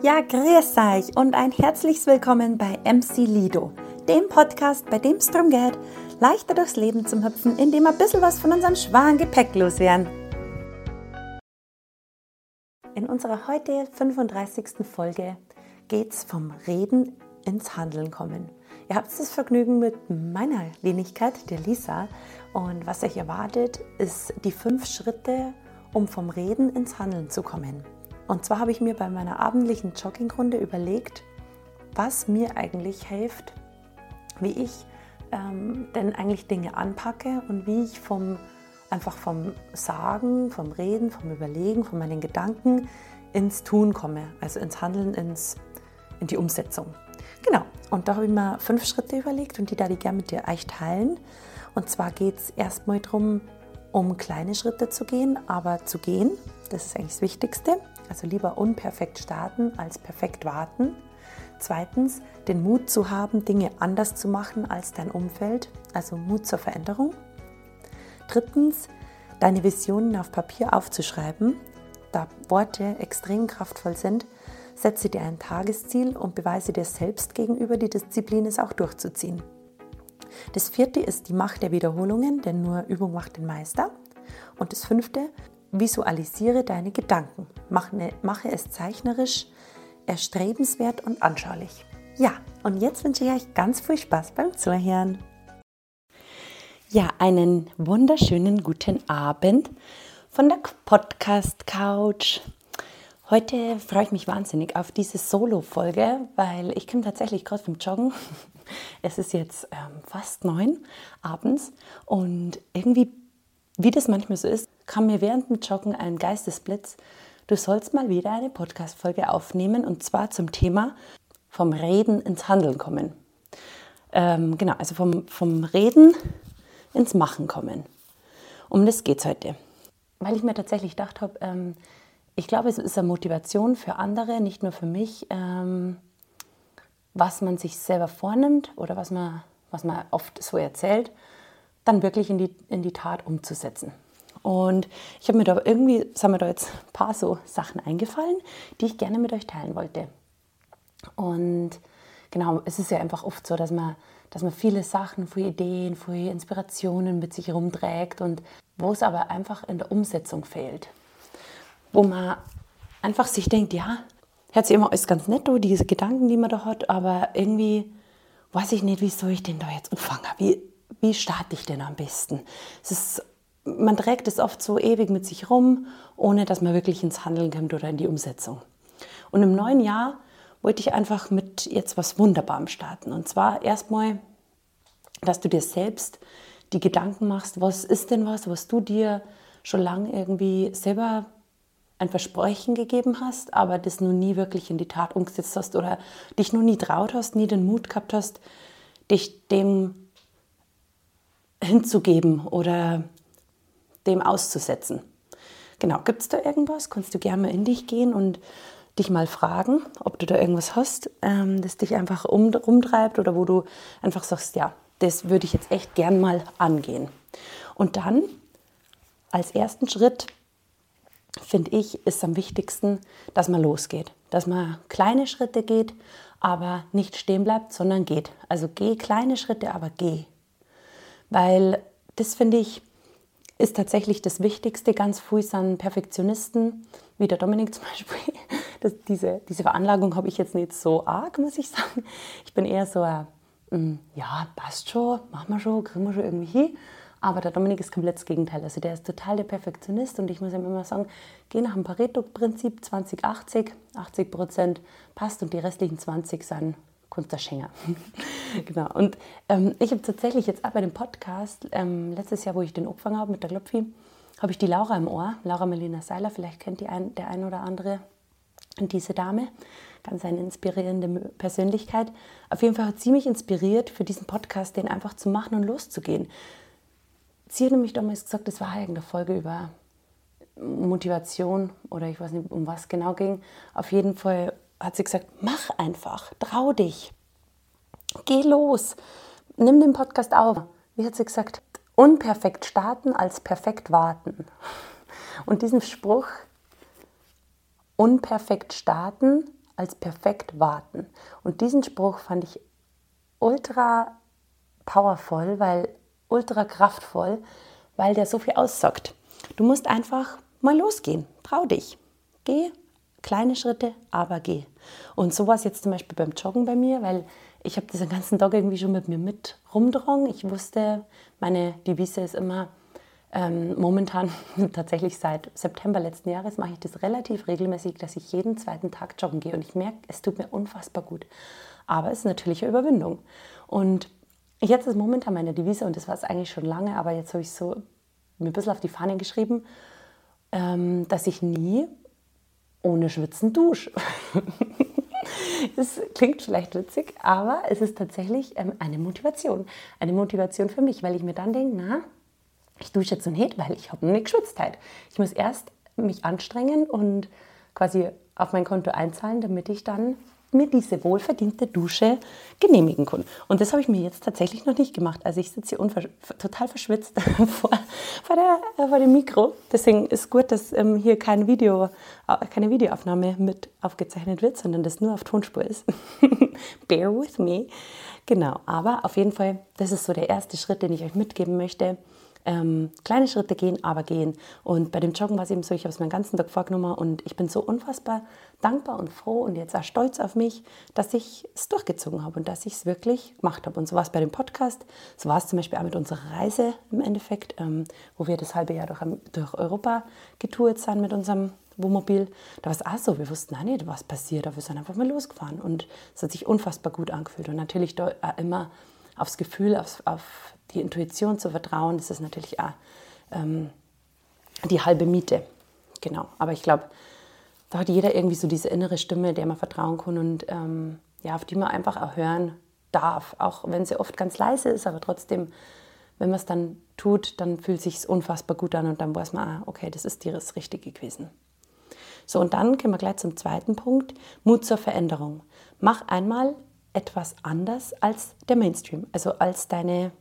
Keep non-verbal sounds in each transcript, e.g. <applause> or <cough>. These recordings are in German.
Ja, grüß euch und ein herzliches Willkommen bei MC Lido, dem Podcast, bei dem es darum geht, leichter durchs Leben zu hüpfen, indem wir ein bisschen was von unserem schweren Gepäck loswerden. In unserer heute 35. Folge geht es vom Reden ins Handeln kommen. Ihr habt das Vergnügen mit meiner Wenigkeit, der Lisa. Und was euch erwartet, ist die fünf Schritte, um vom Reden ins Handeln zu kommen. Und zwar habe ich mir bei meiner abendlichen Joggingrunde überlegt, was mir eigentlich hilft, wie ich ähm, denn eigentlich Dinge anpacke und wie ich vom einfach vom Sagen, vom Reden, vom Überlegen, von meinen Gedanken ins Tun komme, also ins Handeln, ins, in die Umsetzung. Genau, und da habe ich mir fünf Schritte überlegt und die da ich gerne mit dir euch teilen. Und zwar geht es erstmal darum, um kleine Schritte zu gehen, aber zu gehen, das ist eigentlich das Wichtigste. Also lieber unperfekt starten als perfekt warten. Zweitens, den Mut zu haben, Dinge anders zu machen als dein Umfeld, also Mut zur Veränderung. Drittens, deine Visionen auf Papier aufzuschreiben, da Worte extrem kraftvoll sind. Setze dir ein Tagesziel und beweise dir selbst gegenüber, die Disziplin ist auch durchzuziehen. Das vierte ist die Macht der Wiederholungen, denn nur Übung macht den Meister. Und das fünfte, visualisiere deine Gedanken. Mache, mache es zeichnerisch, erstrebenswert und anschaulich. Ja, und jetzt wünsche ich euch ganz viel Spaß beim Zuhören. Ja, einen wunderschönen guten Abend von der Podcast Couch. Heute freue ich mich wahnsinnig auf diese Solo-Folge, weil ich komme tatsächlich gerade vom Joggen. <laughs> Es ist jetzt ähm, fast neun abends und irgendwie, wie das manchmal so ist, kam mir während dem Joggen ein Geistesblitz. Du sollst mal wieder eine Podcast-Folge aufnehmen und zwar zum Thema vom Reden ins Handeln kommen. Ähm, genau, also vom, vom Reden ins Machen kommen. Um das geht es heute. Weil ich mir tatsächlich gedacht habe, ähm, ich glaube, es ist eine Motivation für andere, nicht nur für mich, ähm, was man sich selber vornimmt oder was man, was man oft so erzählt, dann wirklich in die, in die Tat umzusetzen. Und ich habe mir da irgendwie, sind mir da jetzt ein paar so Sachen eingefallen, die ich gerne mit euch teilen wollte. Und genau, es ist ja einfach oft so, dass man, dass man viele Sachen, viele Ideen, viele Inspirationen mit sich herumträgt und wo es aber einfach in der Umsetzung fehlt wo man einfach sich denkt, ja, hört sich immer alles ganz nett, diese Gedanken, die man da hat, aber irgendwie weiß ich nicht, wie soll ich denn da jetzt anfangen? Wie, wie starte ich denn am besten? Es ist, man trägt es oft so ewig mit sich rum, ohne dass man wirklich ins Handeln kommt oder in die Umsetzung. Und im neuen Jahr wollte ich einfach mit jetzt was Wunderbarem starten. Und zwar erstmal, dass du dir selbst die Gedanken machst, was ist denn was, was du dir schon lange irgendwie selber ein Versprechen gegeben hast, aber das noch nie wirklich in die Tat umgesetzt hast oder dich noch nie traut hast, nie den Mut gehabt hast, dich dem hinzugeben oder dem auszusetzen. Genau, gibt es da irgendwas? Kannst du gerne mal in dich gehen und dich mal fragen, ob du da irgendwas hast, ähm, das dich einfach um, rumtreibt oder wo du einfach sagst, ja, das würde ich jetzt echt gern mal angehen. Und dann als ersten Schritt finde ich, ist am wichtigsten, dass man losgeht. Dass man kleine Schritte geht, aber nicht stehen bleibt, sondern geht. Also geh kleine Schritte, aber geh. Weil das finde ich, ist tatsächlich das Wichtigste. Ganz früh sind Perfektionisten, wie der Dominik <laughs> zum Beispiel. Das, diese, diese Veranlagung habe ich jetzt nicht so arg, muss ich sagen. Ich bin eher so, ein, mm, ja, passt schon, machen wir schon, kriegen wir schon irgendwie hin. Aber der Dominik ist komplett das Gegenteil. Also der ist total der Perfektionist und ich muss ihm immer sagen, geh nach dem Pareto-Prinzip 20-80, 80 Prozent passt und die restlichen 20 sind Kunst der Schenger. Genau. Und ähm, ich habe tatsächlich jetzt auch bei dem Podcast, ähm, letztes Jahr, wo ich den angefangen habe mit der Klopfi, habe ich die Laura im Ohr, Laura Melina Seiler, vielleicht kennt die ein, der ein oder andere diese Dame, ganz eine inspirierende Persönlichkeit. Auf jeden Fall hat sie mich inspiriert, für diesen Podcast den einfach zu machen und loszugehen. Sie hat nämlich damals gesagt, das war irgendeine Folge über Motivation oder ich weiß nicht, um was genau ging. Auf jeden Fall hat sie gesagt, mach einfach, trau dich, geh los, nimm den Podcast auf. Wie hat sie gesagt? Unperfekt starten als perfekt warten. Und diesen Spruch, unperfekt starten als perfekt warten. Und diesen Spruch fand ich ultra powerful, weil ultra kraftvoll, weil der so viel aussagt. Du musst einfach mal losgehen. Trau dich. Geh kleine Schritte, aber geh. Und so war es jetzt zum Beispiel beim Joggen bei mir, weil ich habe diesen ganzen Tag irgendwie schon mit mir mit rumdrungen. Ich wusste, meine Devise ist immer, ähm, momentan, <laughs> tatsächlich seit September letzten Jahres, mache ich das relativ regelmäßig, dass ich jeden zweiten Tag joggen gehe. Und ich merke, es tut mir unfassbar gut. Aber es ist natürlich eine Überwindung. Und jetzt ist momentan meine Devise, und das war es eigentlich schon lange, aber jetzt habe ich so mir ein bisschen auf die Fahne geschrieben, ähm, dass ich nie ohne Schwitzen dusche. <laughs> Das klingt vielleicht witzig, aber es ist tatsächlich ähm, eine Motivation. Eine Motivation für mich, weil ich mir dann denke, na, ich dusche jetzt nicht, weil ich habe noch nicht geschwitzt halt. Ich muss erst mich anstrengen und quasi auf mein Konto einzahlen, damit ich dann mir diese wohlverdiente Dusche genehmigen kann. Und das habe ich mir jetzt tatsächlich noch nicht gemacht. Also ich sitze hier total verschwitzt <laughs> vor, vor, der, äh, vor, dem Mikro. Deswegen ist gut, dass ähm, hier kein Video, äh, keine Videoaufnahme mit aufgezeichnet wird, sondern das nur auf Tonspur ist. <laughs> Bear with me. Genau, aber auf jeden Fall, das ist so der erste Schritt, den ich euch mitgeben möchte ähm, kleine Schritte gehen, aber gehen. Und bei dem Joggen war es eben so, ich habe es meinen ganzen Tag vorgenommen und ich bin so unfassbar dankbar und froh und jetzt auch stolz auf mich, dass ich es durchgezogen habe und dass ich es wirklich gemacht habe. Und so war es bei dem Podcast, so war es zum Beispiel auch mit unserer Reise im Endeffekt, ähm, wo wir das halbe Jahr durch, durch Europa getourt sind mit unserem Wohnmobil. Da war es auch so, wir wussten auch nicht, was passiert, aber wir sind einfach mal losgefahren und es hat sich unfassbar gut angefühlt und natürlich da immer aufs Gefühl, auf, auf die Intuition zu vertrauen, das ist natürlich auch ähm, die halbe Miete. Genau, aber ich glaube, da hat jeder irgendwie so diese innere Stimme, der man vertrauen kann und ähm, ja, auf die man einfach auch hören darf, auch wenn sie oft ganz leise ist, aber trotzdem, wenn man es dann tut, dann fühlt sich unfassbar gut an und dann weiß man, ah, okay, das ist dir das Richtige gewesen. So, und dann kommen wir gleich zum zweiten Punkt, Mut zur Veränderung. Mach einmal etwas anders als der Mainstream, also als deine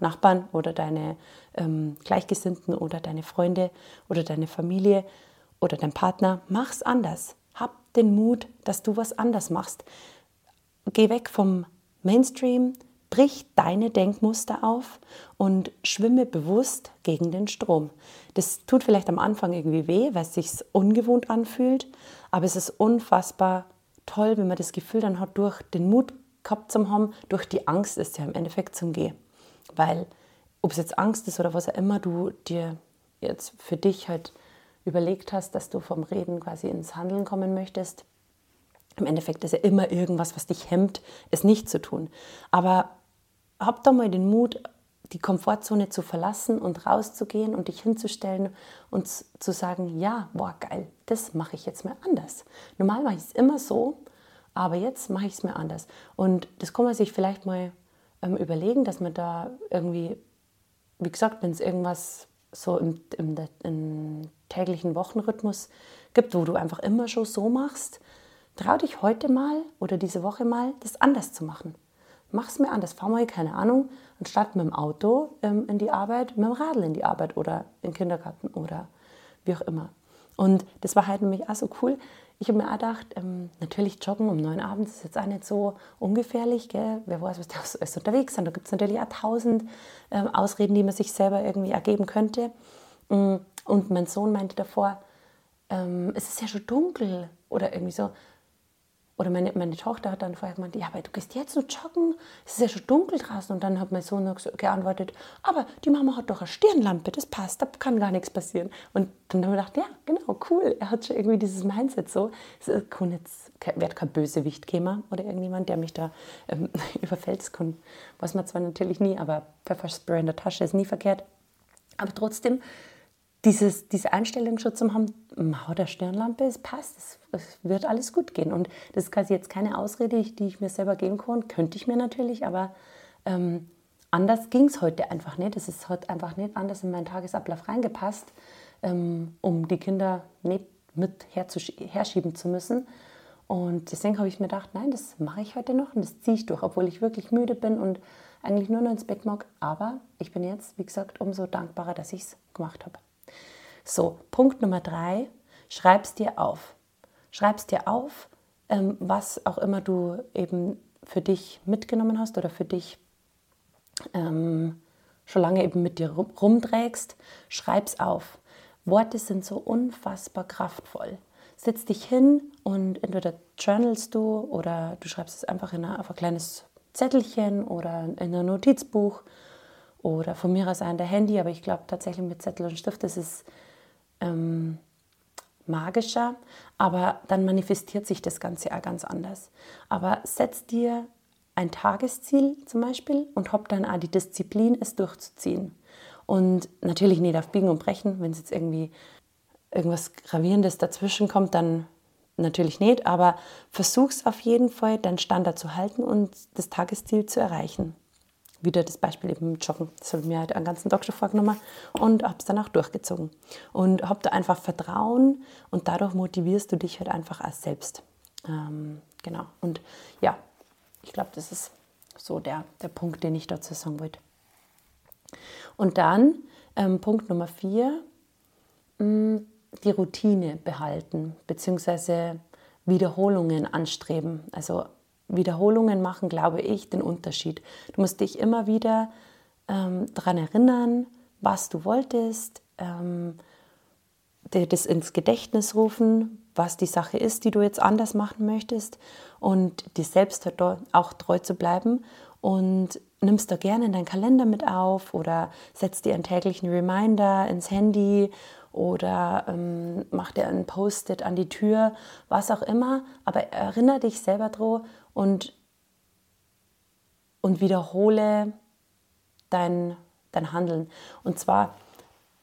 Nachbarn oder deine ähm, Gleichgesinnten oder deine Freunde oder deine Familie oder dein Partner. Mach's anders. Hab den Mut, dass du was anders machst. Geh weg vom Mainstream, brich deine Denkmuster auf und schwimme bewusst gegen den Strom. Das tut vielleicht am Anfang irgendwie weh, weil es sich ungewohnt anfühlt, aber es ist unfassbar toll, wenn man das Gefühl dann hat, durch den Mut gehabt zu haben, durch die Angst ist ja im Endeffekt zum Gehen. Weil, ob es jetzt Angst ist oder was auch immer du dir jetzt für dich halt überlegt hast, dass du vom Reden quasi ins Handeln kommen möchtest, im Endeffekt ist ja immer irgendwas, was dich hemmt, es nicht zu tun. Aber hab doch mal den Mut, die Komfortzone zu verlassen und rauszugehen und dich hinzustellen und zu sagen, ja, boah, geil, das mache ich jetzt mal anders. Normal mache ich es immer so, aber jetzt mache ich es mir anders. Und das kann man sich vielleicht mal ähm, überlegen, dass man da irgendwie, wie gesagt, wenn es irgendwas so im, im, im, täglichen Wochenrhythmus gibt, wo du einfach immer schon so machst, trau dich heute mal oder diese Woche mal, das anders zu machen. Mach es mir anders. Fahr mal, keine Ahnung, anstatt mit dem Auto ähm, in die Arbeit, mit dem Radl in die Arbeit oder in den Kindergarten oder wie auch immer. Und das war halt nämlich auch so cool. Ich habe mir auch gedacht, ähm, natürlich joggen um neun abends ist jetzt auch nicht so ungefährlich. Gell? Wer weiß, was da ist unterwegs sind. Da gibt es natürlich auch tausend ähm, Ausreden, die man sich selber irgendwie ergeben könnte. Mm, und mein Sohn meinte davor, ähm, es ist ja schon dunkel oder irgendwie so. Oder meine, meine Tochter hat dann vorher gemeint, ja, aber du gehst jetzt noch joggen, es ist ja schon dunkel draußen. Und dann hat mein Sohn noch geantwortet, aber die Mama hat doch eine Stirnlampe, das passt, da kann gar nichts passieren. Und dann haben wir gedacht, ja, genau, cool. Er hat schon irgendwie dieses Mindset so. Es kann jetzt, wird kein Bösewicht kommen oder irgendjemand, der mich da ähm, <laughs> überfällt. Das kann, weiß man zwar natürlich nie, aber Pfefferspray in der Tasche ist nie verkehrt. Aber trotzdem dieses, diese Einstellung schon zu haben, Mauer der Stirnlampe, es passt, es, es, wird alles gut gehen. Und das ist quasi jetzt keine Ausrede, die ich mir selber geben kann, könnte ich mir natürlich, aber ähm, anders ging es heute einfach nicht. Es ist heute einfach nicht anders in meinen Tagesablauf reingepasst, ähm, um die Kinder nicht mit herschieben zu müssen. Und deswegen habe ich mir gedacht, nein, das mache ich heute noch und das ziehe ich durch, obwohl ich wirklich müde bin und eigentlich nur noch ins Bett mag. Aber ich bin jetzt, wie gesagt, umso dankbarer, dass ich es gemacht habe. So, Punkt Nummer drei, schreib's dir auf. Schreib's dir auf, ähm, was auch immer du eben für dich mitgenommen hast oder für dich ähm, schon lange eben mit dir rumträgst, schreib's auf. Worte sind so unfassbar kraftvoll. Setz dich hin und entweder journalst du oder du schreibst es einfach in ein, auf ein kleines Zettelchen oder in ein Notizbuch oder von mir aus an der Handy, aber ich glaube tatsächlich mit Zettel und Stift, das ist ähm, magischer, aber dann manifestiert sich das Ganze auch ganz anders. Aber setz dir ein Tagesziel zum Beispiel und hab dann auch die Disziplin, es durchzuziehen. Und natürlich nicht auf Biegen und Brechen, wenn es jetzt irgendwie irgendwas Gravierendes dazwischen kommt, dann natürlich nicht, aber versuch's auf jeden Fall, deinen Standard zu halten und das Tagesziel zu erreichen. Wieder das Beispiel eben mit Joggen. Das habe ich mir halt einen ganzen Tag schon vorgenommen und habe es dann auch durchgezogen. Und habe da einfach Vertrauen und dadurch motivierst du dich halt einfach als selbst. Ähm, genau. Und ja, ich glaube, das ist so der, der Punkt, den ich dazu sagen wollte. Und dann ähm, Punkt Nummer vier, mh, mm, die Routine behalten, beziehungsweise Wiederholungen anstreben. Also Wiederholungen machen, glaube ich, den Unterschied. Du musst dich immer wieder ähm, daran erinnern, was du wolltest, ähm, dir das ins Gedächtnis rufen, was die Sache ist, die du jetzt anders machen möchtest und dir selbst auch treu zu bleiben und nimmst da gerne in deinen Kalender mit auf oder setzt dir einen täglichen Reminder ins Handy oder ähm, mach dir einen Post-it an die Tür, was auch immer, aber erinnere dich selber dran und, und wiederhole dein, dein Handeln. Und zwar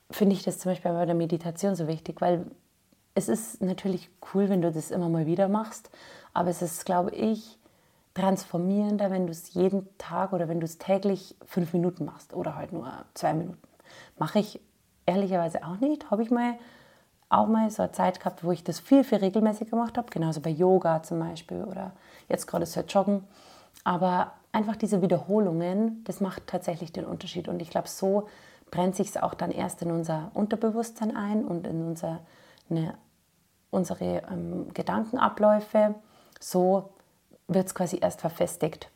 finde ich das zum Beispiel bei der Meditation so wichtig, weil es ist natürlich cool, wenn du das immer mal wieder machst, aber es ist, glaube ich, transformierender, wenn du es jeden Tag oder wenn du es täglich fünf Minuten machst oder halt nur zwei Minuten. Mache ich ehrlicherweise auch nicht. Habe ich mal auch mal so eine Zeit gehabt, wo ich das viel, viel regelmäßiger gemacht habe, genauso bei Yoga zum Beispiel oder jetzt gerade so Joggen. Aber einfach diese Wiederholungen, das macht tatsächlich den Unterschied. Und ich glaube, so brennt sich es auch dann erst in unser Unterbewusstsein ein und in unser, eine, unsere ähm, Gedankenabläufe. So wird es quasi erst verfestigt.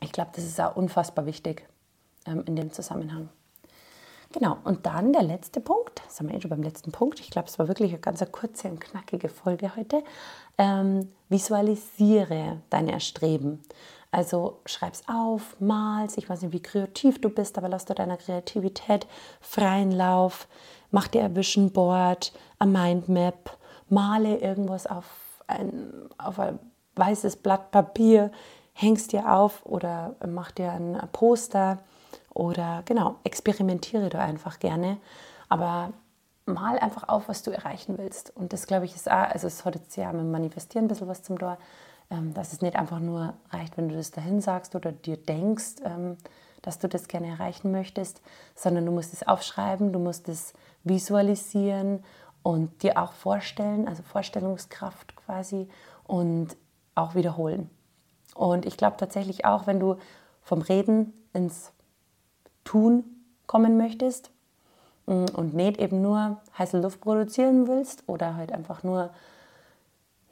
Ich glaube, das ist auch unfassbar wichtig ähm, in dem Zusammenhang. Genau, und dann der letzte Punkt, haben wir eh schon beim letzten Punkt, ich glaube, es war wirklich eine ganz kurze und knackige Folge heute. Ähm, visualisiere deine Erstreben. Also schreib es auf, mal's, ich weiß nicht, wie kreativ du bist, aber lass dir deiner Kreativität freien Lauf, mach dir ein Vision Board, ein Mindmap, male irgendwas auf ein, auf ein weißes Blatt Papier, hängst dir auf oder mach dir ein Poster oder genau, experimentiere du einfach gerne. Aber mal einfach auf, was du erreichen willst. Und das, glaube ich, ist auch, also es hat jetzt ja mit Manifestieren ein bisschen was zum Tor, ähm, dass es nicht einfach nur reicht, wenn du das dahin sagst oder dir denkst, ähm, dass du das gerne erreichen möchtest, sondern du musst es aufschreiben, du musst es visualisieren und dir auch vorstellen, also Vorstellungskraft quasi und auch wiederholen. Und ich glaube tatsächlich auch, wenn du vom Reden ins Tun kommen möchtest mm, und nicht eben nur heiße Luft produzieren willst oder halt einfach nur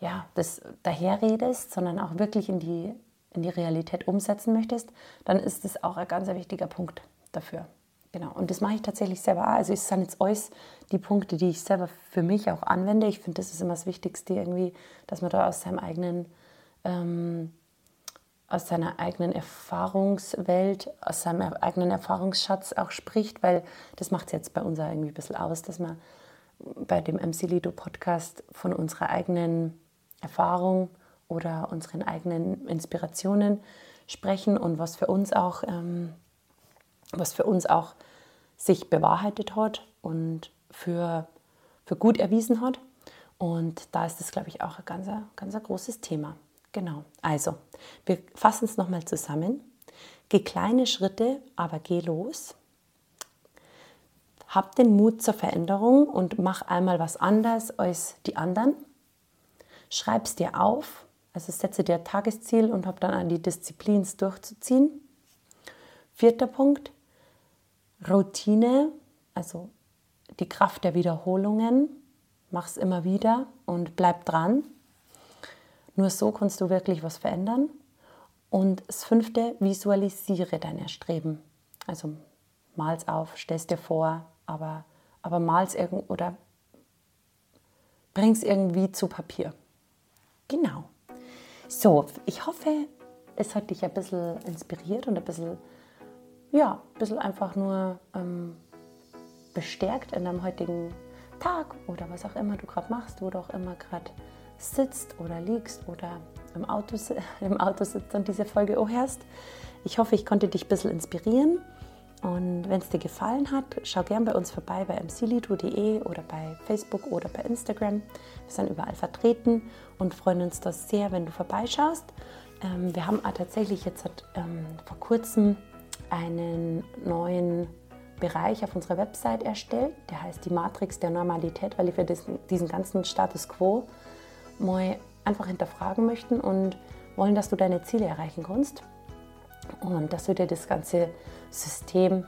ja, das daherredest, sondern auch wirklich in die, in die Realität umsetzen möchtest, dann ist das auch ein ganz wichtiger Punkt dafür. Genau, und das mache ich tatsächlich selber auch. Also es sind jetzt alles die Punkte, die ich selber für mich auch anwende. Ich finde, das ist immer das Wichtigste irgendwie, dass man da aus seinem eigenen ähm, aus seiner eigenen Erfahrungswelt, aus seinem eigenen Erfahrungsschatz auch spricht, weil das macht es jetzt bei uns irgendwie ein bisschen aus, dass wir bei dem MC Lido Podcast von unserer eigenen Erfahrung oder unseren eigenen Inspirationen sprechen und was für uns auch, ähm, was für uns auch sich bewahrheitet hat und für, für gut erwiesen hat. Und da ist das, glaube ich, auch ein ganz, ganz großes Thema. Genau, also wir fassen es nochmal zusammen. Geh kleine Schritte, aber geh los. Hab den Mut zur Veränderung und mach einmal was anders als die anderen. Schreib es dir auf, also setze dir ein Tagesziel und hab dann an die Disziplin es durchzuziehen. Vierter Punkt, Routine, also die Kraft der Wiederholungen. Mach es immer wieder und bleib dran. Nur so kannst du wirklich was verändern. Und das fünfte, visualisiere deine Streben. Also mal's auf, stell's dir vor, aber, aber mal's irgend oder bring's irgendwie zu Papier. Genau. So, ich hoffe, es hat dich ein bisschen inspiriert und ein bisschen, ja, ein bisschen einfach nur ähm, bestärkt in deinem heutigen Tag oder was auch immer du gerade machst, wo du auch immer gerade sitzt oder liegst oder im Auto, <laughs> im Auto sitzt und diese Folge hörst. Ich hoffe, ich konnte dich ein bisschen inspirieren. Und wenn es dir gefallen hat, schau gern bei uns vorbei bei mclido.de oder bei Facebook oder bei Instagram. Wir sind überall vertreten und freuen uns das sehr, wenn du vorbeischaust. Ähm, wir haben tatsächlich jetzt ähm, vor kurzem einen neuen Bereich auf unserer Website erstellt. Der heißt die Matrix der Normalität, weil wir diesen, diesen ganzen Status quo mal einfach hinterfragen möchten und wollen, dass du deine Ziele erreichen kannst und dass wir dir das ganze System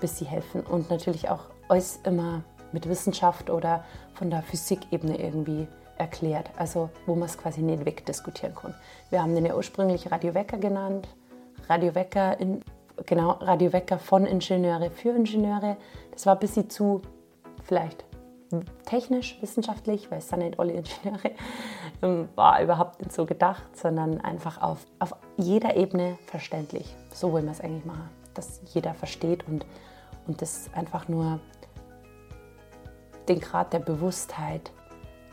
bis sie helfen und natürlich auch alles immer mit Wissenschaft oder von der Physikebene irgendwie erklärt, also wo man es quasi nicht wegdiskutieren kann. Wir haben den ja ursprünglich Radiowecker genannt, Radiowecker in, genau Radiowecker von Ingenieure für Ingenieure. Das war ein bisschen zu vielleicht technisch, wissenschaftlich, weil es sind nicht alle Ingenieure, ähm, war überhaupt nicht so gedacht, sondern einfach auf, auf jeder Ebene verständlich. So wollen wir es eigentlich machen, dass jeder versteht und, und das einfach nur den Grad der Bewusstheit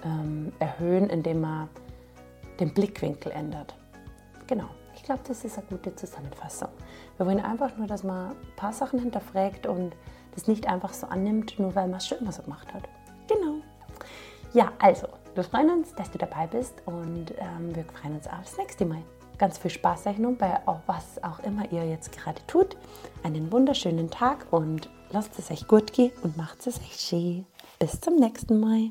ähm, erhöhen, indem man den Blickwinkel ändert. Genau, ich glaube, das ist eine gute Zusammenfassung. Wir wollen einfach nur, dass man ein paar Sachen hinterfragt und das nicht einfach so annimmt, nur weil man es schon immer so gemacht hat. Ja, also, wir freuen uns, dass du dabei bist und ähm, wir freuen uns aufs nächste Mal. Ganz viel Spaß euch nun bei was auch immer ihr jetzt gerade tut. Einen wunderschönen Tag und lasst es euch gut gehen und macht es euch schön. Bis zum nächsten Mal.